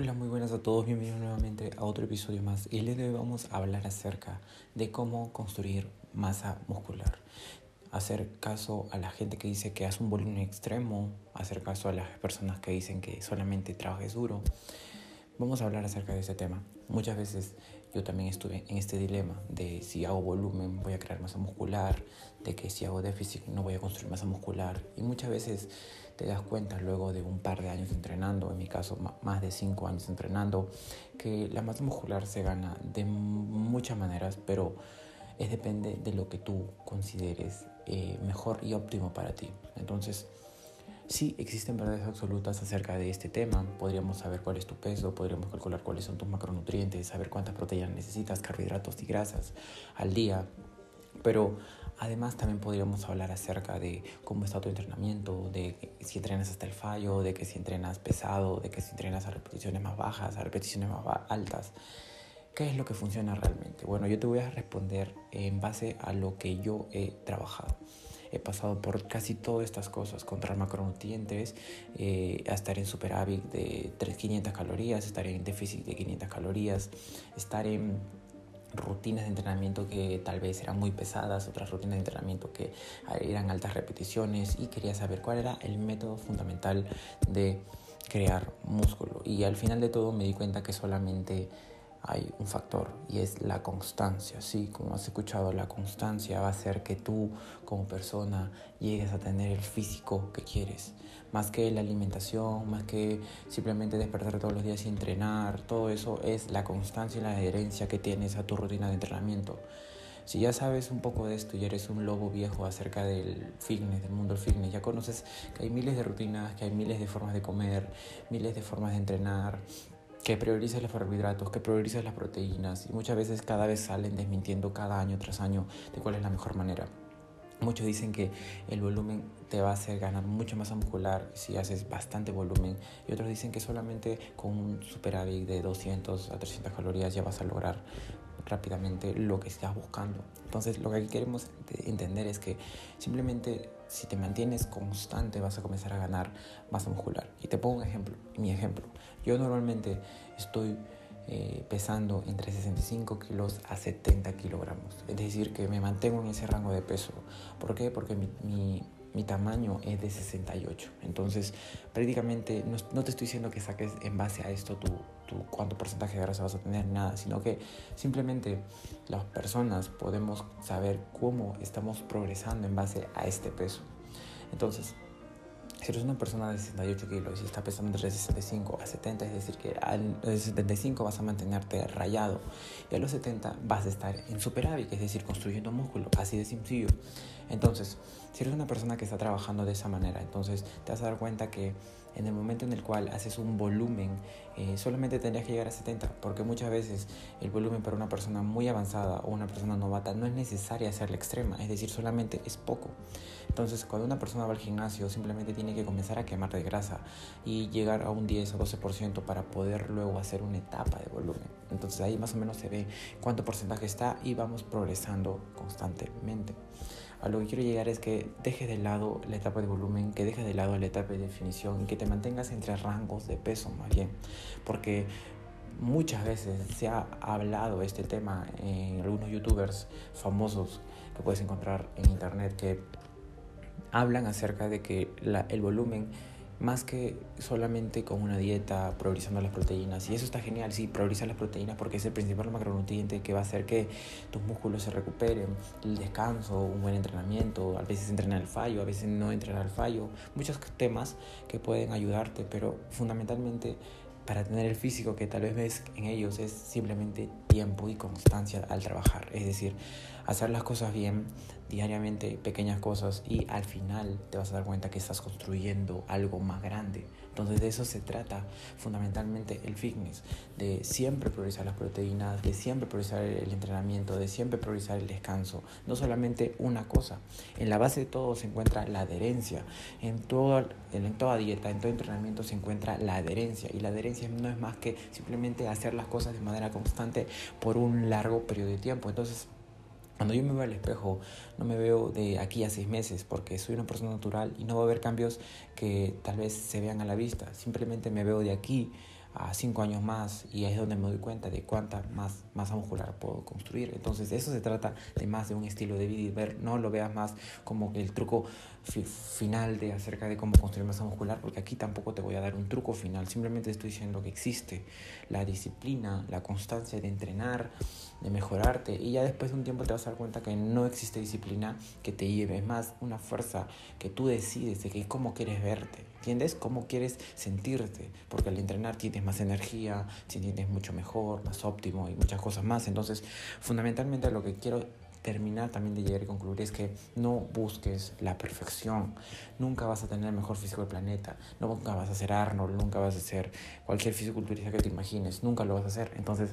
Hola, muy buenas a todos, bienvenidos nuevamente a otro episodio más. Y el día de hoy vamos a hablar acerca de cómo construir masa muscular. Hacer caso a la gente que dice que hace un volumen extremo, hacer caso a las personas que dicen que solamente trabajes duro. Vamos a hablar acerca de ese tema. Muchas veces yo también estuve en este dilema de si hago volumen voy a crear masa muscular, de que si hago déficit no voy a construir masa muscular. Y muchas veces te das cuenta luego de un par de años entrenando, en mi caso más de cinco años entrenando, que la masa muscular se gana de muchas maneras, pero es depende de lo que tú consideres eh, mejor y óptimo para ti. Entonces, Sí, existen verdades absolutas acerca de este tema. Podríamos saber cuál es tu peso, podríamos calcular cuáles son tus macronutrientes, saber cuántas proteínas necesitas, carbohidratos y grasas al día. Pero además también podríamos hablar acerca de cómo está tu entrenamiento, de si entrenas hasta el fallo, de que si entrenas pesado, de que si entrenas a repeticiones más bajas, a repeticiones más altas. ¿Qué es lo que funciona realmente? Bueno, yo te voy a responder en base a lo que yo he trabajado he pasado por casi todas estas cosas, contra macronutrientes, eh, estar en superávit de 500 calorías, estar en déficit de 500 calorías, estar en rutinas de entrenamiento que tal vez eran muy pesadas, otras rutinas de entrenamiento que eran altas repeticiones y quería saber cuál era el método fundamental de crear músculo. Y al final de todo me di cuenta que solamente hay un factor y es la constancia. Sí, como has escuchado, la constancia va a hacer que tú como persona llegues a tener el físico que quieres. Más que la alimentación, más que simplemente despertar todos los días y entrenar, todo eso es la constancia y la adherencia que tienes a tu rutina de entrenamiento. Si ya sabes un poco de esto y eres un lobo viejo acerca del fitness, del mundo del fitness, ya conoces que hay miles de rutinas, que hay miles de formas de comer, miles de formas de entrenar, que priorices los carbohidratos, que priorices las proteínas y muchas veces cada vez salen desmintiendo cada año tras año de cuál es la mejor manera. Muchos dicen que el volumen te va a hacer ganar mucho masa muscular si haces bastante volumen y otros dicen que solamente con un superávit de 200 a 300 calorías ya vas a lograr rápidamente lo que estás buscando. Entonces lo que aquí queremos entender es que simplemente si te mantienes constante vas a comenzar a ganar masa muscular. Y te pongo un ejemplo, mi ejemplo. Yo normalmente estoy eh, pesando entre 65 kilos a 70 kilogramos. Es decir, que me mantengo en ese rango de peso. ¿Por qué? Porque mi mi tamaño es de 68. Entonces, prácticamente no, te estoy diciendo que saques en base a esto tu, tu, cuánto porcentaje de grasa vas a tener, nada, sino que simplemente las personas podemos saber cómo estamos progresando en base a este peso. Entonces, si eres una persona de 68 kilos y está pesando entre 65 a 70, es decir, que a los 75 vas a mantenerte rayado y a los 70 vas a estar en superávit, es decir, construyendo músculo, así de sencillo. Entonces, si eres una persona que está trabajando de esa manera, entonces te vas a dar cuenta que en el momento en el cual haces un volumen, eh, solamente tendrías que llegar a 70, porque muchas veces el volumen para una persona muy avanzada o una persona novata no es necesaria hacerla extrema, es decir, solamente es poco. Entonces, cuando una persona va al gimnasio, simplemente tiene que comenzar a quemar de grasa y llegar a un 10 o 12% para poder luego hacer una etapa de volumen. Entonces, ahí más o menos se ve cuánto porcentaje está y vamos progresando constantemente. A lo que quiero llegar es que dejes de lado la etapa de volumen, que dejes de lado la etapa de definición y que te mantengas entre rangos de peso más bien. Porque muchas veces se ha hablado este tema en algunos youtubers famosos que puedes encontrar en internet que hablan acerca de que el volumen más que solamente con una dieta priorizando las proteínas. Y eso está genial, sí, priorizar las proteínas porque es el principal macronutriente que va a hacer que tus músculos se recuperen, el descanso, un buen entrenamiento, a veces entrenar al fallo, a veces no entrenar al fallo, muchos temas que pueden ayudarte, pero fundamentalmente para tener el físico que tal vez ves en ellos es simplemente tiempo y constancia al trabajar. Es decir, hacer las cosas bien diariamente, pequeñas cosas y al final te vas a dar cuenta que estás construyendo algo más grande. Entonces de eso se trata fundamentalmente el fitness, de siempre priorizar las proteínas, de siempre priorizar el entrenamiento, de siempre priorizar el descanso, no solamente una cosa. En la base de todo se encuentra la adherencia, en, todo, en toda dieta, en todo entrenamiento se encuentra la adherencia y la adherencia no es más que simplemente hacer las cosas de manera constante por un largo periodo de tiempo. Entonces, cuando yo me veo al espejo, no me veo de aquí a seis meses porque soy una persona natural y no va a haber cambios que tal vez se vean a la vista. Simplemente me veo de aquí a cinco años más y es donde me doy cuenta de cuánta más masa muscular puedo construir. Entonces eso se trata de más de un estilo de vida y ver, no lo veas más como el truco final de acerca de cómo construir masa muscular, porque aquí tampoco te voy a dar un truco final, simplemente estoy diciendo que existe la disciplina, la constancia de entrenar, de mejorarte y ya después de un tiempo te vas a dar cuenta que no existe disciplina que te lleve, más una fuerza que tú decides de que cómo quieres verte, ¿entiendes? Cómo quieres sentirte, porque al entrenar tienes más energía, te sientes mucho mejor, más óptimo y muchas cosas más, entonces fundamentalmente lo que quiero terminar también de llegar y concluir es que no busques la perfección. Nunca vas a tener el mejor físico del planeta. Nunca vas a ser Arnold, nunca vas a ser cualquier fisiculturista que te imagines. Nunca lo vas a hacer. Entonces,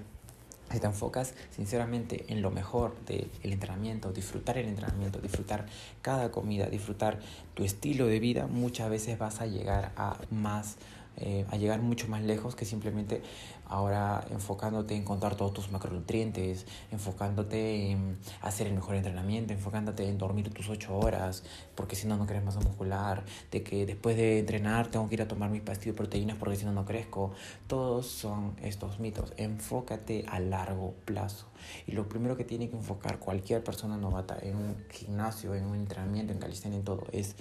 si te enfocas sinceramente en lo mejor del entrenamiento, disfrutar el entrenamiento, disfrutar cada comida, disfrutar tu estilo de vida, muchas veces vas a llegar a más eh, a llegar mucho más lejos que simplemente ahora enfocándote en contar todos tus macronutrientes, enfocándote en hacer el mejor entrenamiento, enfocándote en dormir tus ocho horas, porque si no, no crees masa muscular, de que después de entrenar tengo que ir a tomar mis pastillas de proteínas porque si no, no crezco. Todos son estos mitos. Enfócate a largo plazo. Y lo primero que tiene que enfocar cualquier persona novata en un gimnasio, en un entrenamiento, en calistenia, en todo, es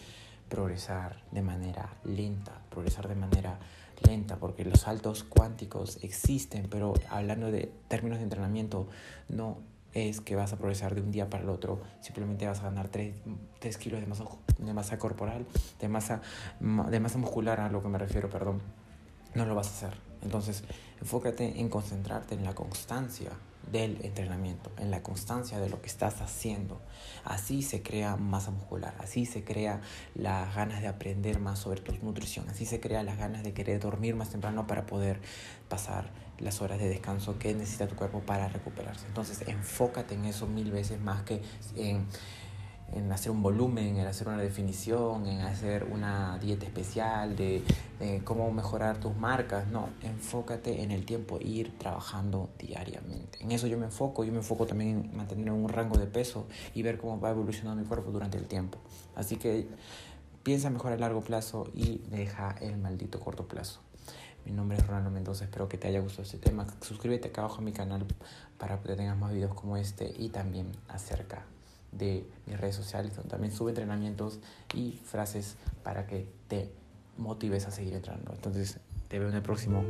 progresar de manera lenta, progresar de manera lenta, porque los saltos cuánticos existen, pero hablando de términos de entrenamiento, no es que vas a progresar de un día para el otro, simplemente vas a ganar 3, kilos de masa, de masa corporal, de masa, de masa muscular, a lo que me refiero, perdón, no lo vas a hacer. Entonces, enfócate en concentrarte en la constancia, del entrenamiento, en la constancia de lo que estás haciendo. Así se crea masa muscular, así se crea las ganas de aprender más sobre tu nutrición, así se crea las ganas de querer dormir más temprano para poder pasar las horas de descanso que necesita tu cuerpo para recuperarse. Entonces enfócate en eso mil veces más que en en hacer un volumen, en hacer una definición, en hacer una dieta especial, de, cómo mejorar tus marcas. No, enfócate en el tiempo, ir trabajando diariamente. En eso yo me enfoco, yo me enfoco también en mantener un rango de peso y ver cómo va evolucionando mi cuerpo durante el tiempo. Así que piensa mejor a largo plazo y deja el maldito corto plazo. Mi nombre es Ronaldo Mendoza, espero que te haya gustado este tema. Suscríbete acá abajo a mi canal para que tengas más videos como este y también acerca de mis redes sociales, donde también subo entrenamientos y frases para que te motives a seguir entrenando. Entonces, te veo en el próximo.